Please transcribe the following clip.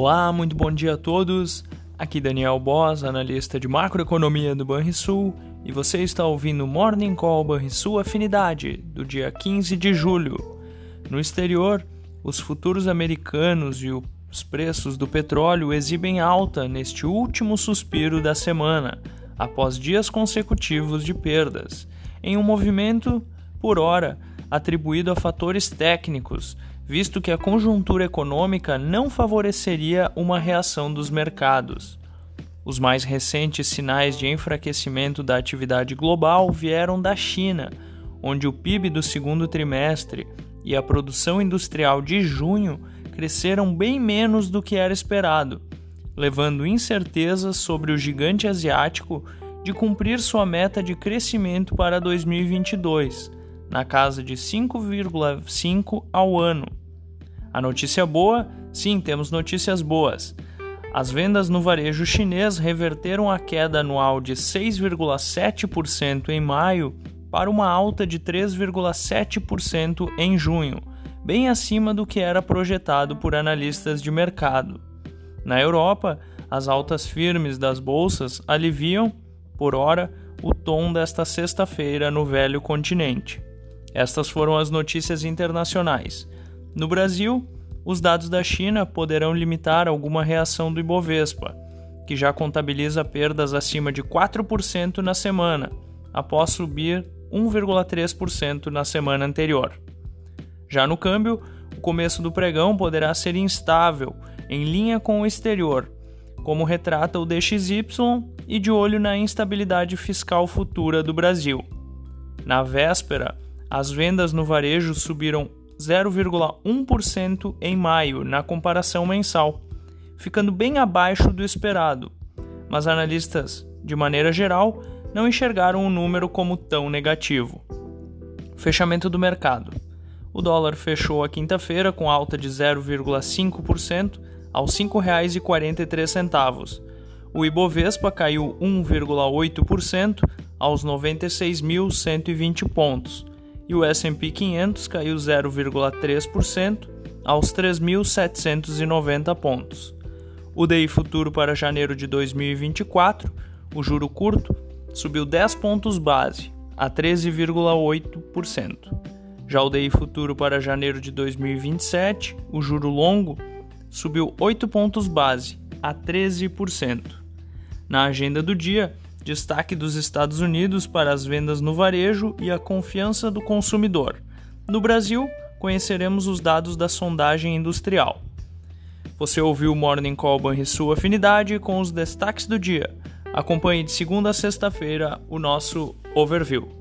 Olá, muito bom dia a todos. Aqui Daniel Boss, analista de macroeconomia do Banrisul, e você está ouvindo Morning Call Banrisul Afinidade, do dia 15 de julho. No exterior, os futuros americanos e os preços do petróleo exibem alta neste último suspiro da semana, após dias consecutivos de perdas, em um movimento, por hora, atribuído a fatores técnicos, visto que a conjuntura econômica não favoreceria uma reação dos mercados. Os mais recentes sinais de enfraquecimento da atividade global vieram da China, onde o PIB do segundo trimestre e a produção industrial de junho cresceram bem menos do que era esperado, levando incertezas sobre o gigante asiático de cumprir sua meta de crescimento para 2022 na casa de 5,5 ao ano. A notícia boa? Sim, temos notícias boas. As vendas no varejo chinês reverteram a queda anual de 6,7% em maio para uma alta de 3,7% em junho, bem acima do que era projetado por analistas de mercado. Na Europa, as altas firmes das bolsas aliviam, por hora, o tom desta sexta-feira no velho continente. Estas foram as notícias internacionais. No Brasil, os dados da China poderão limitar alguma reação do Ibovespa, que já contabiliza perdas acima de 4% na semana, após subir 1,3% na semana anterior. Já no câmbio, o começo do pregão poderá ser instável, em linha com o exterior, como retrata o DXY e de olho na instabilidade fiscal futura do Brasil. Na véspera, as vendas no varejo subiram 0,1% em maio na comparação mensal, ficando bem abaixo do esperado, mas analistas, de maneira geral, não enxergaram o número como tão negativo. Fechamento do mercado. O dólar fechou a quinta-feira com alta de 0,5% aos R$ 5,43. O Ibovespa caiu 1,8% aos 96.120 pontos e o S&P 500 caiu 0,3% aos 3.790 pontos. O DI futuro para janeiro de 2024, o juro curto, subiu 10 pontos base a 13,8%. Já o DI futuro para janeiro de 2027, o juro longo, subiu 8 pontos base a 13%. Na agenda do dia, destaque dos Estados Unidos para as vendas no varejo e a confiança do consumidor. No Brasil, conheceremos os dados da sondagem industrial. Você ouviu o Morning Call Banrisul Afinidade com os destaques do dia. Acompanhe de segunda a sexta-feira o nosso overview.